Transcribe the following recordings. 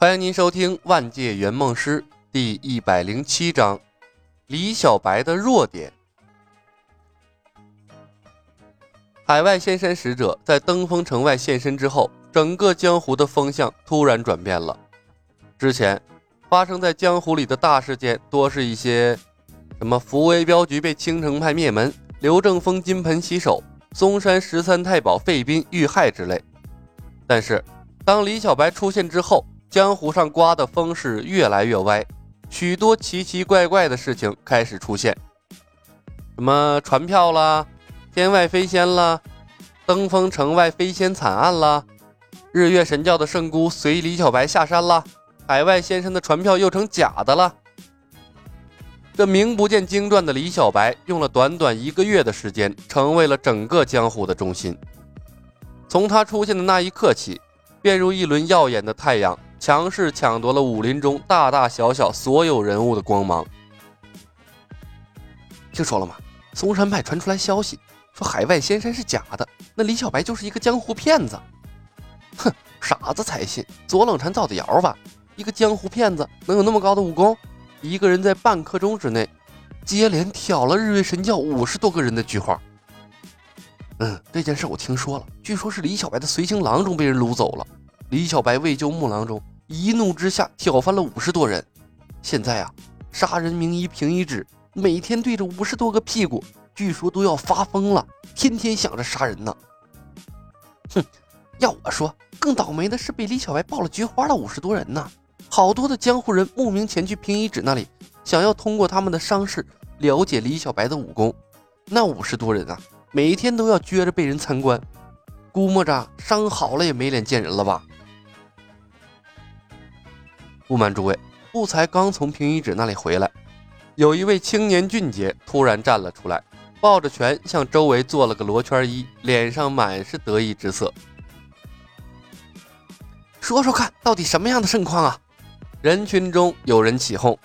欢迎您收听《万界圆梦师》第一百零七章：李小白的弱点。海外仙山使者在登封城外现身之后，整个江湖的风向突然转变了。之前发生在江湖里的大事件，多是一些什么福威镖局被青城派灭门、刘正风金盆洗手、嵩山十三太保费斌遇害之类。但是当李小白出现之后，江湖上刮的风是越来越歪，许多奇奇怪怪的事情开始出现，什么传票啦、天外飞仙啦、登封城外飞仙惨案啦、日月神教的圣姑随李小白下山啦、海外仙山的传票又成假的了。这名不见经传的李小白，用了短短一个月的时间，成为了整个江湖的中心。从他出现的那一刻起，便如一轮耀眼的太阳。强势抢夺了武林中大大小小所有人物的光芒。听说了吗？嵩山派传出来消息，说海外仙山是假的，那李小白就是一个江湖骗子。哼，傻子才信，左冷禅造的谣吧？一个江湖骗子能有那么高的武功？一个人在半刻钟之内，接连挑了日月神教五十多个人的菊花。嗯，这件事我听说了，据说是李小白的随行郎中被人掳走了。李小白为救木郎中，一怒之下挑翻了五十多人。现在啊，杀人名医平一指每天对着五十多个屁股，据说都要发疯了，天天想着杀人呢。哼，要我说，更倒霉的是被李小白爆了菊花的五十多人呢。好多的江湖人慕名前去平一指那里，想要通过他们的伤势了解李小白的武功。那五十多人啊，每天都要撅着被人参观，估摸着伤好了也没脸见人了吧。不瞒诸位，不才刚从平一指那里回来，有一位青年俊杰突然站了出来，抱着拳向周围做了个罗圈揖，脸上满是得意之色。说说看到底什么样的盛况啊？人群中有人起哄。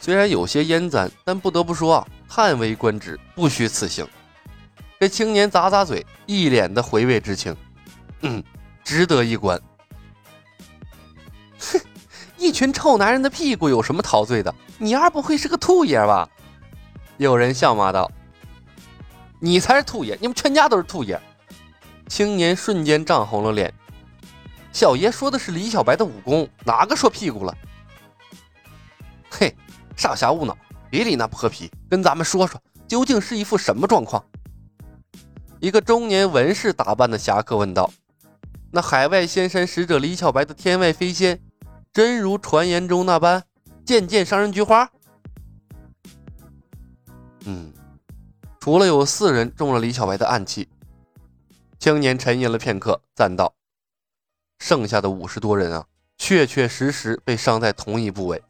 虽然有些烟簪，但不得不说啊，叹为观止，不虚此行。这青年咂咂嘴，一脸的回味之情。嗯，值得一观。一群臭男人的屁股有什么陶醉的？你二不会是个兔爷吧？有人笑骂道：“你才是兔爷，你们全家都是兔爷。”青年瞬间涨红了脸。小爷说的是李小白的武功，哪个说屁股了？嘿，少侠勿恼，别理那泼皮，跟咱们说说，究竟是一副什么状况？一个中年文士打扮的侠客问道：“那海外仙山使者李小白的天外飞仙？”真如传言中那般，渐渐伤人菊花。嗯，除了有四人中了李小白的暗器，青年沉吟了片刻，赞道：“剩下的五十多人啊，确确实实被伤在同一部位。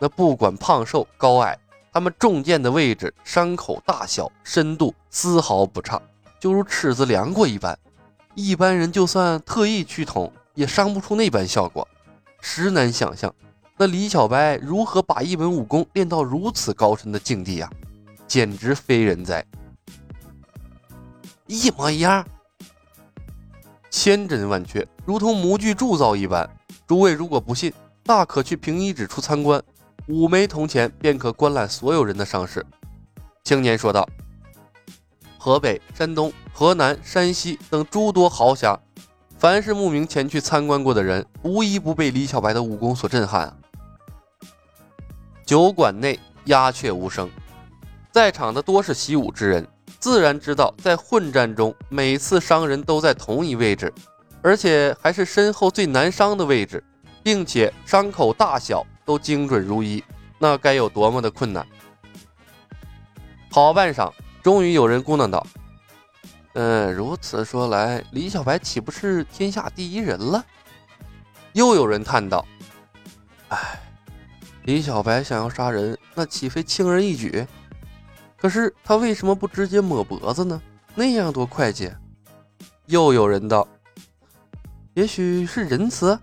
那不管胖瘦高矮，他们中箭的位置、伤口大小、深度丝毫不差，就如尺子量过一般。一般人就算特意去捅，也伤不出那般效果。”实难想象，那李小白如何把一门武功练到如此高深的境地呀？简直非人哉！一模一样，千真万确，如同模具铸造一般。诸位如果不信，大可去平一指处参观，五枚铜钱便可观览所有人的伤势。青年说道：“河北、山东、河南、山西等诸多豪侠。”凡是慕名前去参观过的人，无一不被李小白的武功所震撼！酒馆内鸦雀无声，在场的多是习武之人，自然知道在混战中，每次伤人都在同一位置，而且还是身后最难伤的位置，并且伤口大小都精准如一，那该有多么的困难！好半晌，终于有人咕囔道。嗯，如此说来，李小白岂不是天下第一人了？又有人叹道：“哎，李小白想要杀人，那岂非轻而易举？可是他为什么不直接抹脖子呢？那样多快捷。”又有人道：“也许是仁慈。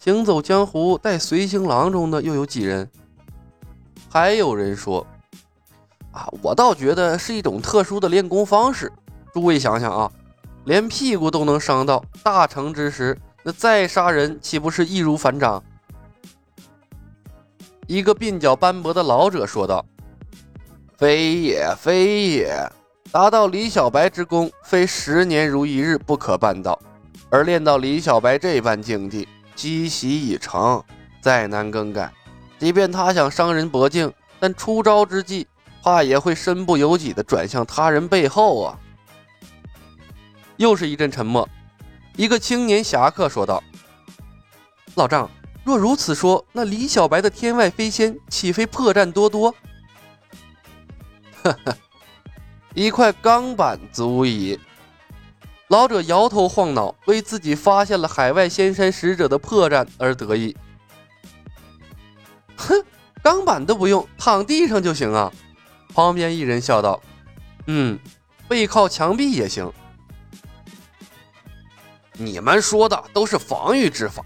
行走江湖带随行郎中的又有几人？”还有人说：“啊，我倒觉得是一种特殊的练功方式。”诸位想想啊，连屁股都能伤到，大成之时，那再杀人岂不是易如反掌？一个鬓角斑驳的老者说道：“非也，非也，达到李小白之功，非十年如一日不可办到。而练到李小白这般境地，积习已成，再难更改。即便他想伤人博境，但出招之际，怕也会身不由己地转向他人背后啊。”又是一阵沉默。一个青年侠客说道：“老丈。”若如此说，那李小白的天外飞仙岂非破绽多多？呵呵，一块钢板足矣。老者摇头晃脑，为自己发现了海外仙山使者的破绽而得意。哼，钢板都不用，躺地上就行啊！旁边一人笑道：“嗯，背靠墙壁也行。你们说的都是防御之法。”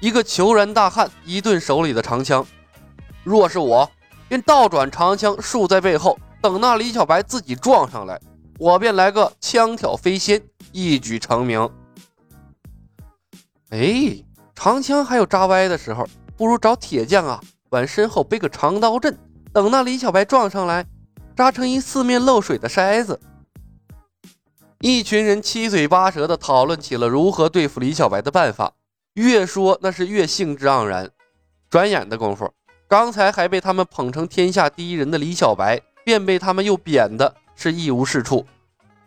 一个虬髯大汉一顿手里的长枪，若是我，便倒转长枪竖在背后，等那李小白自己撞上来，我便来个枪挑飞仙，一举成名。哎，长枪还有扎歪的时候，不如找铁匠啊，往身后背个长刀阵，等那李小白撞上来，扎成一四面漏水的筛子。一群人七嘴八舌地讨论起了如何对付李小白的办法。越说那是越兴致盎然，转眼的功夫，刚才还被他们捧成天下第一人的李小白，便被他们又贬的是一无是处，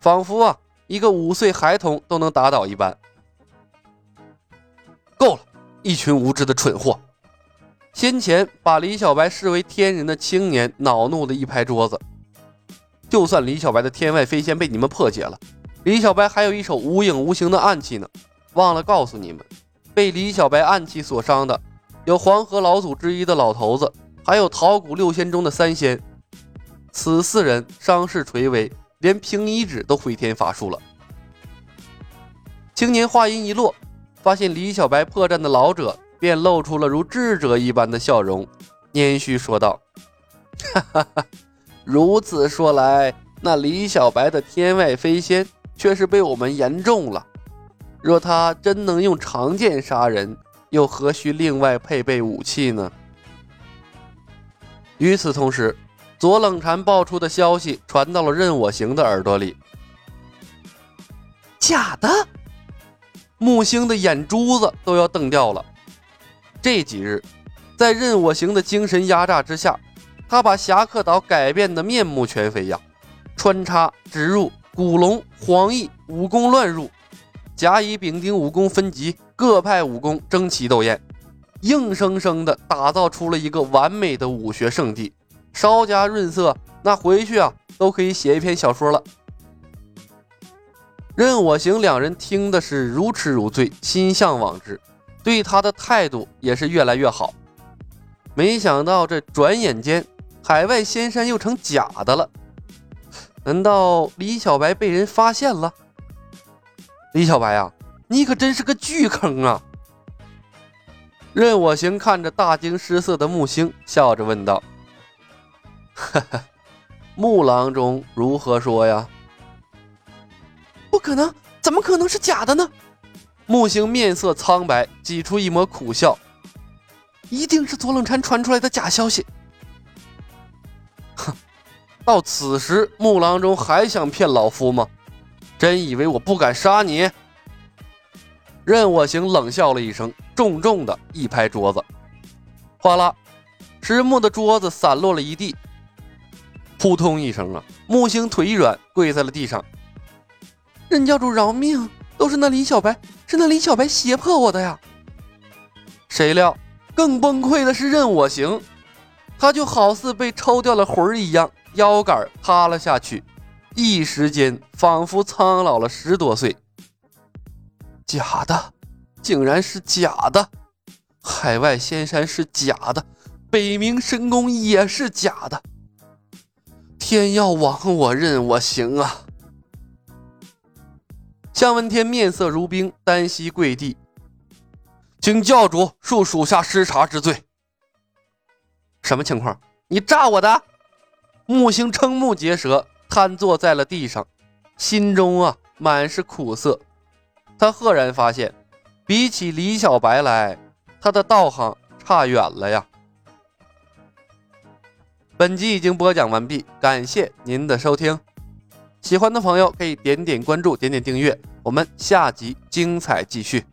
仿佛啊一个五岁孩童都能打倒一般。够了，一群无知的蠢货！先前把李小白视为天人的青年恼怒的一拍桌子，就算李小白的天外飞仙被你们破解了，李小白还有一手无影无形的暗器呢，忘了告诉你们。被李小白暗器所伤的，有黄河老祖之一的老头子，还有桃谷六仙中的三仙。此四人伤势垂危，连平一指都回天乏术了。青年话音一落，发现李小白破绽的老者便露出了如智者一般的笑容，拈须说道：“哈哈哈，如此说来，那李小白的天外飞仙却是被我们言中了。”若他真能用长剑杀人，又何须另外配备武器呢？与此同时，左冷禅爆出的消息传到了任我行的耳朵里。假的！木星的眼珠子都要瞪掉了。这几日，在任我行的精神压榨之下，他把侠客岛改变的面目全非呀！穿插、植入、古龙、黄奕武功乱入。甲乙丙丁武功分级，各派武功争奇斗艳，硬生生的打造出了一个完美的武学圣地。稍加润色，那回去啊都可以写一篇小说了。任我行两人听的是如痴如醉，心向往之，对他的态度也是越来越好。没想到这转眼间，海外仙山又成假的了。难道李小白被人发现了？李小白啊，你可真是个巨坑啊！任我行看着大惊失色的木星，笑着问道：“哈哈，木郎中如何说呀？”“不可能，怎么可能是假的呢？”木星面色苍白，挤出一抹苦笑：“一定是左冷禅传出来的假消息。”到此时，木郎中还想骗老夫吗？真以为我不敢杀你？任我行冷笑了一声，重重的一拍桌子，哗啦，实木的桌子散落了一地。扑通一声啊，木星腿一软，跪在了地上。任教主饶命！都是那李小白，是那李小白胁迫我的呀！谁料更崩溃的是任我行，他就好似被抽掉了魂儿一样，腰杆塌了下去。一时间，仿佛苍老了十多岁。假的，竟然是假的！海外仙山是假的，北冥神功也是假的。天要亡我任我行啊！向问天面色如冰，单膝跪地，请教主恕属下失察之罪。什么情况？你炸我的？木星瞠目结舌。瘫坐在了地上，心中啊满是苦涩。他赫然发现，比起李小白来，他的道行差远了呀。本集已经播讲完毕，感谢您的收听。喜欢的朋友可以点点关注，点点订阅，我们下集精彩继续。